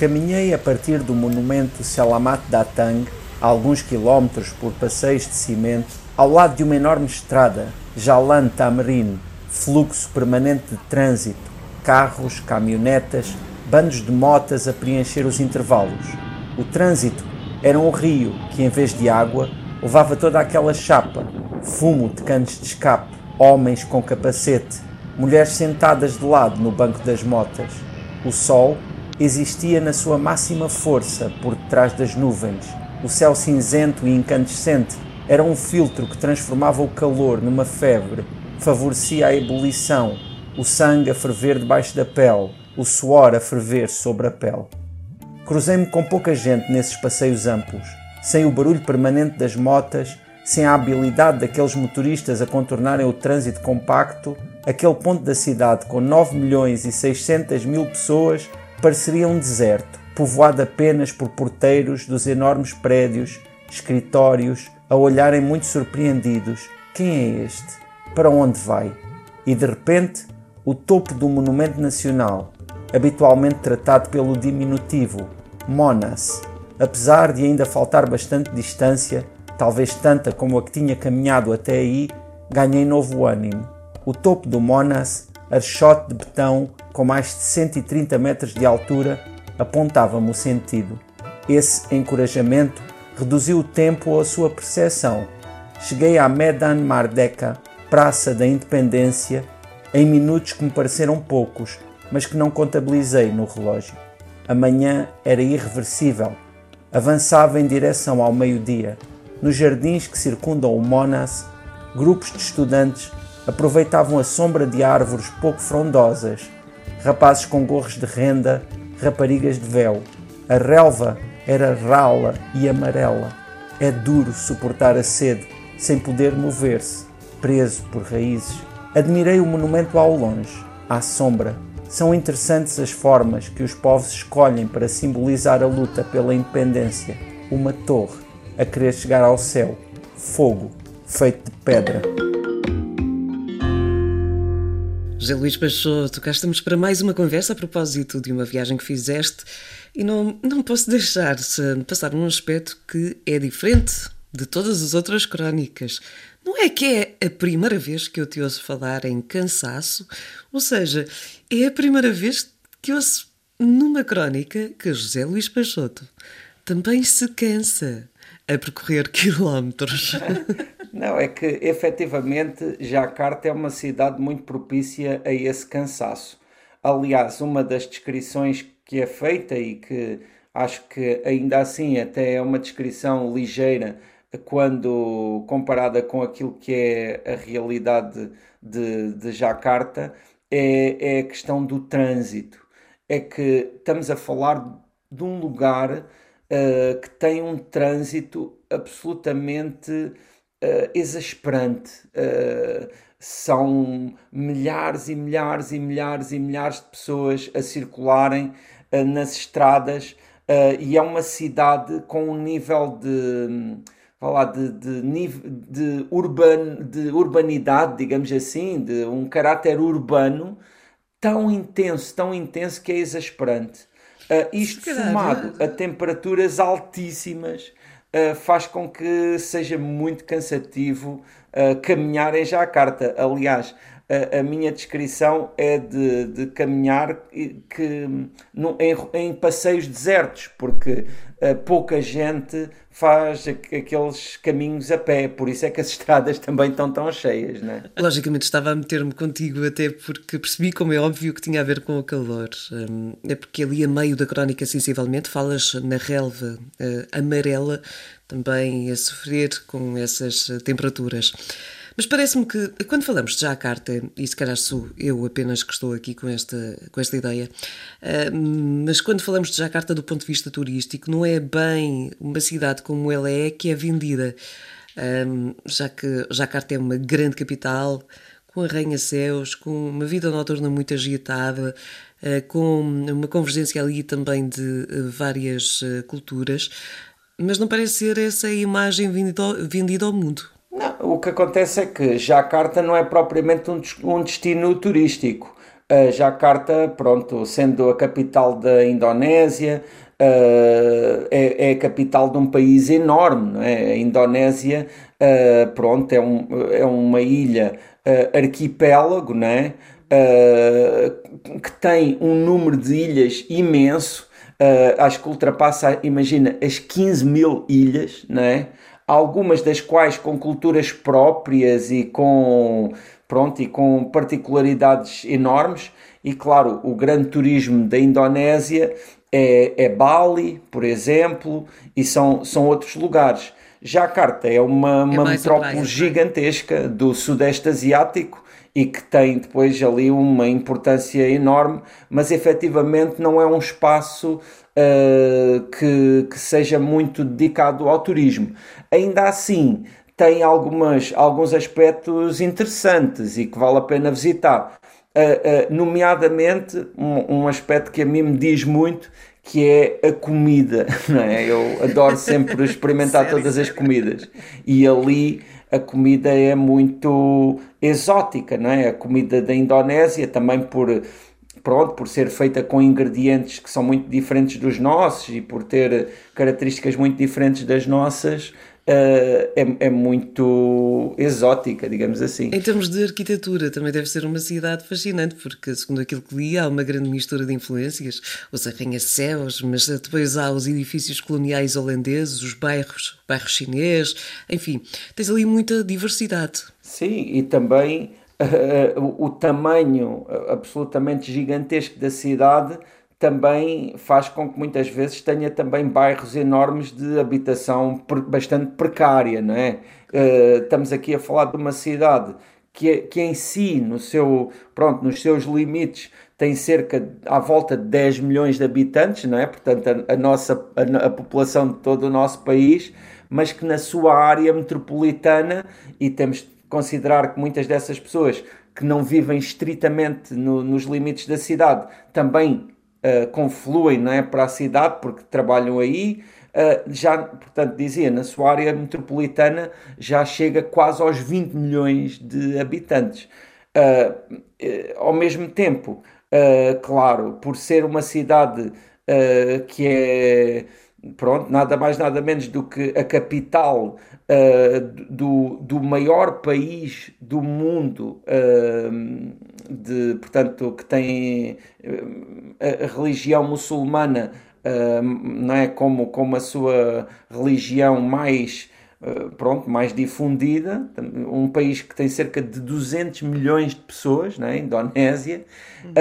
Caminhei a partir do monumento Selamat Datang, alguns quilómetros por passeios de cimento, ao lado de uma enorme estrada, Jalan Tamrin, fluxo permanente de trânsito, carros, caminhonetas, bandos de motas a preencher os intervalos. O trânsito era um rio que, em vez de água, levava toda aquela chapa, fumo de canos de escape, homens com capacete, mulheres sentadas de lado no banco das motas. O sol existia na sua máxima força por detrás das nuvens. O céu cinzento e incandescente era um filtro que transformava o calor numa febre, favorecia a ebulição, o sangue a ferver debaixo da pele, o suor a ferver sobre a pele. Cruzei-me com pouca gente nesses passeios amplos, sem o barulho permanente das motas, sem a habilidade daqueles motoristas a contornarem o trânsito compacto, aquele ponto da cidade com 9 milhões e 600 mil pessoas pareceria um deserto, povoado apenas por porteiros dos enormes prédios, escritórios, a olharem muito surpreendidos: quem é este? Para onde vai? E de repente, o topo do Monumento Nacional, habitualmente tratado pelo diminutivo Monas, apesar de ainda faltar bastante distância, talvez tanta como a que tinha caminhado até aí, ganhei novo ânimo. O topo do Monas archote de betão com mais de 130 metros de altura, apontava-me o sentido. Esse encorajamento reduziu o tempo à sua percepção. Cheguei à Medan Mardeka, Praça da Independência, em minutos que me pareceram poucos, mas que não contabilizei no relógio. A manhã era irreversível. Avançava em direção ao meio-dia. Nos jardins que circundam o Monas, grupos de estudantes aproveitavam a sombra de árvores pouco frondosas, rapazes com gorros de renda, raparigas de véu. A relva era rala e amarela. É duro suportar a sede sem poder mover-se, preso por raízes. Admirei o monumento ao longe, à sombra. São interessantes as formas que os povos escolhem para simbolizar a luta pela independência. Uma torre a querer chegar ao céu, fogo feito de pedra. José Luís Peixoto, cá estamos para mais uma conversa a propósito de uma viagem que fizeste e não, não posso deixar de passar um aspecto que é diferente de todas as outras crónicas. Não é que é a primeira vez que eu te ouço falar em cansaço, ou seja, é a primeira vez que ouço numa crónica que José Luís Peixoto também se cansa a percorrer quilómetros. Não, é que efetivamente Jacarta é uma cidade muito propícia a esse cansaço. Aliás, uma das descrições que é feita e que acho que ainda assim até é uma descrição ligeira quando comparada com aquilo que é a realidade de, de Jacarta, é, é a questão do trânsito. É que estamos a falar de um lugar uh, que tem um trânsito absolutamente uh, exasperante. Uh, são milhares e milhares e milhares e milhares de pessoas a circularem nas estradas e é uma cidade com um nível de falar de, de, de, urban, de urbanidade, digamos assim, de um caráter urbano tão intenso, tão intenso que é exasperante. Uh, isto somado a temperaturas altíssimas uh, faz com que seja muito cansativo uh, caminhar em Jacarta. Aliás, a, minha descrição é de, de caminhar que, em, em, passeios desertos, porque uh, pouca gente faz aqueles caminhos a pé, por isso é que as estradas também estão tão cheias, não é? Logicamente estava a meter-me contigo até porque percebi, como é óbvio, que tinha a ver com o calor. Um, é porque ali a meio da crónica, sensivelmente, falas na relva uh, amarela, também a sofrer com essas temperaturas. Mas parece-me que quando falamos de Jakarta, e se calhar sou eu apenas que estou aqui com esta, com esta ideia, uh, mas quando falamos de Jakarta do ponto de vista turístico, não é bem uma cidade como ela é que é vendida, um, já que Jakarta é uma grande capital, com arranha-céus, com uma vida noturna muito agitada, uh, com uma convergência ali também de várias culturas, mas não parece ser essa a imagem vendida ao mundo. Não, o que acontece é que Jacarta não é propriamente um, um destino turístico. Uh, Jakarta, pronto, sendo a capital da Indonésia, uh, é, é, a capital de um país enorme, não é? A Indonésia, uh, pronto, é, um, é uma ilha arquipélago, não é? que tem um número de ilhas imenso, acho que ultrapassa, imagina, as 15 mil ilhas, não é? Algumas das quais com culturas próprias e com pronto, e com particularidades enormes. E claro, o grande turismo da Indonésia é, é Bali, por exemplo, e são, são outros lugares. Jakarta é uma, é uma metrópole é? gigantesca do Sudeste Asiático e que tem depois ali uma importância enorme, mas efetivamente não é um espaço uh, que, que seja muito dedicado ao turismo. Ainda assim, tem algumas, alguns aspectos interessantes e que vale a pena visitar. Uh, uh, nomeadamente, um, um, aspecto que a mim me diz muito, que é a comida. Não é? Eu adoro sempre experimentar todas as comidas. E ali a comida é muito exótica, não é? A comida da Indonésia também por pronto, por ser feita com ingredientes que são muito diferentes dos nossos e por ter características muito diferentes das nossas, é, é, muito exótica, digamos assim. Em termos de arquitetura, também deve ser uma cidade fascinante, porque, segundo aquilo que li, há uma grande mistura de influências, os arranha-céus, mas depois há os edifícios coloniais holandeses, os bairros, o bairro chinês, enfim, tens ali muita diversidade. Sim, e também uh, o, o tamanho absolutamente gigantesco da cidade também faz com que muitas vezes tenha também bairros enormes de habitação bastante precária, não é? Uh, estamos aqui a falar de uma cidade que, que em si, no seu, pronto, nos seus limites, tem cerca de, à volta de 10 milhões de habitantes, não é? Portanto, a, a nossa a, a, população de todo o nosso país, mas que na sua área metropolitana, e temos de considerar que muitas dessas pessoas que não vivem estritamente no, nos limites da cidade também uh, confluem não é, para a cidade porque trabalham aí. Uh, já, portanto, dizia, na sua área metropolitana já chega quase aos 20 milhões de habitantes. Uh, ao mesmo tempo, claro, por ser uma cidade que é pronto, nada mais nada menos do que a capital uh, do, do maior país do mundo, uh, de, portanto, que tem uh, a religião muçulmana não é, como, como a sua religião mais pronto, mais difundida, um país que tem cerca de 200 milhões de pessoas, né, Indonésia, uhum.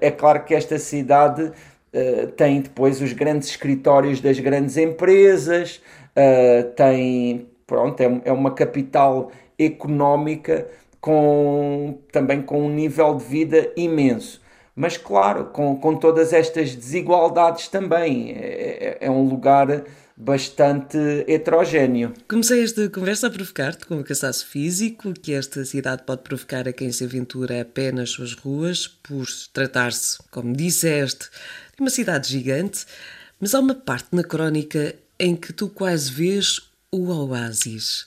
é claro que esta cidade uh, tem depois os grandes escritórios das grandes empresas, uh, tem, pronto, é, é uma capital económica com, também com um nível de vida imenso. Mas, claro, com, com todas estas desigualdades também. É, é, é um lugar bastante heterogéneo. Comecei esta conversa a provocar-te com o cansaço físico que esta cidade pode provocar a quem se aventura a pé nas suas ruas, por tratar-se, como disseste, de uma cidade gigante, mas há uma parte na crónica em que tu quase vês o oásis,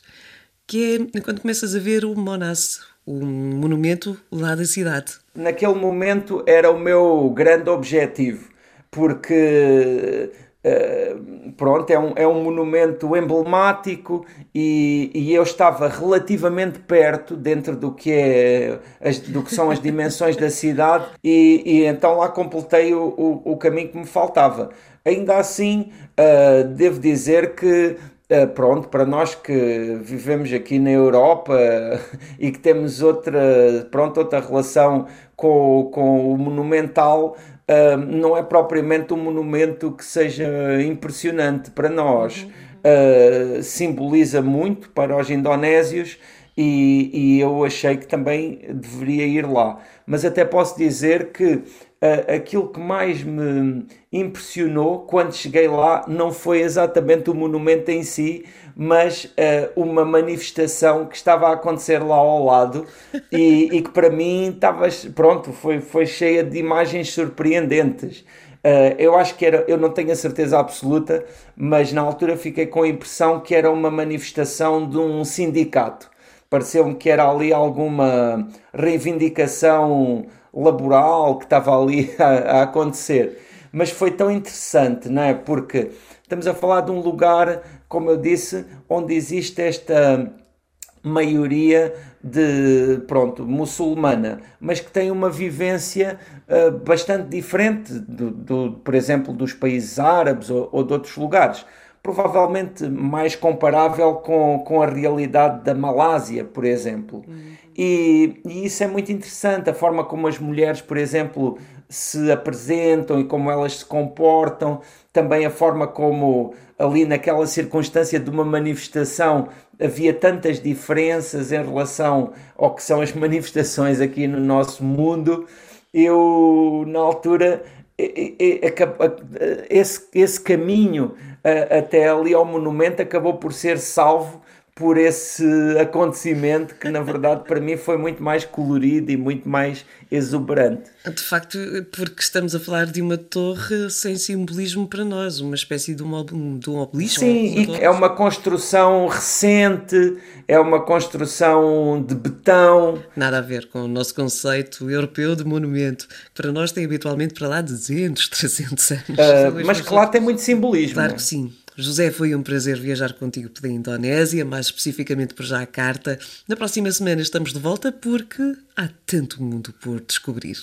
que é quando começas a ver o Monas, um monumento lá da cidade. Naquele momento era o meu grande objetivo, porque Uh, pronto, é um, é um monumento emblemático e, e, eu estava relativamente perto dentro do que, é as, do que são as dimensões da cidade e, e, então lá completei o, o, o, caminho que me faltava. Ainda assim, uh, devo dizer que Uh, pronto, para nós que vivemos aqui na Europa uh, e que temos outra, pronto, outra relação com, com o monumental, uh, não é propriamente um monumento que seja impressionante para nós. Uh, simboliza muito para os indonésios e, e, eu achei que também deveria ir lá. Mas até posso dizer que uh, aquilo que mais me impressionou quando cheguei lá não foi exatamente o monumento em si, mas uh, uma manifestação que estava a acontecer lá ao lado e, e que para mim estava, pronto, foi, foi cheia de imagens surpreendentes. Uh, eu acho que era, eu não tenho a certeza absoluta, mas na altura fiquei com a impressão que era uma manifestação de um sindicato. Pareceu-me que era ali alguma reivindicação laboral que estava ali a, a acontecer. Mas foi tão interessante, não é? Porque estamos a falar de um lugar, como eu disse, onde existe esta maioria de pronto muçulmana, mas que tem uma vivência uh, bastante diferente, do, do, por exemplo, dos países árabes ou, ou de outros lugares. Provavelmente mais comparável com, com a realidade da Malásia, por exemplo. Uhum. E, e, isso é muito interessante, a forma como as mulheres, por exemplo, se apresentam e como elas se comportam, também a forma como ali naquela circunstância de uma manifestação havia tantas diferenças em relação ao que são as manifestações aqui no nosso mundo. Eu, na altura, esse, esse caminho até ali ao monumento acabou por ser salvo por esse acontecimento que, na verdade, para mim foi muito mais colorido e muito mais exuberante. De facto, porque estamos a falar de uma torre sem simbolismo para nós, uma espécie de um, de um obelisco. Sim, e é uma construção recente, é uma construção de betão. Nada a ver com o nosso conceito europeu de monumento, para nós tem habitualmente para lá 200, 300 anos. Uh, mas que lá tem muito simbolismo. Claro que sim. José, foi um prazer viajar contigo pela Indonésia, mais especificamente por Jakarta. Na próxima semana estamos de volta porque há tanto mundo por descobrir.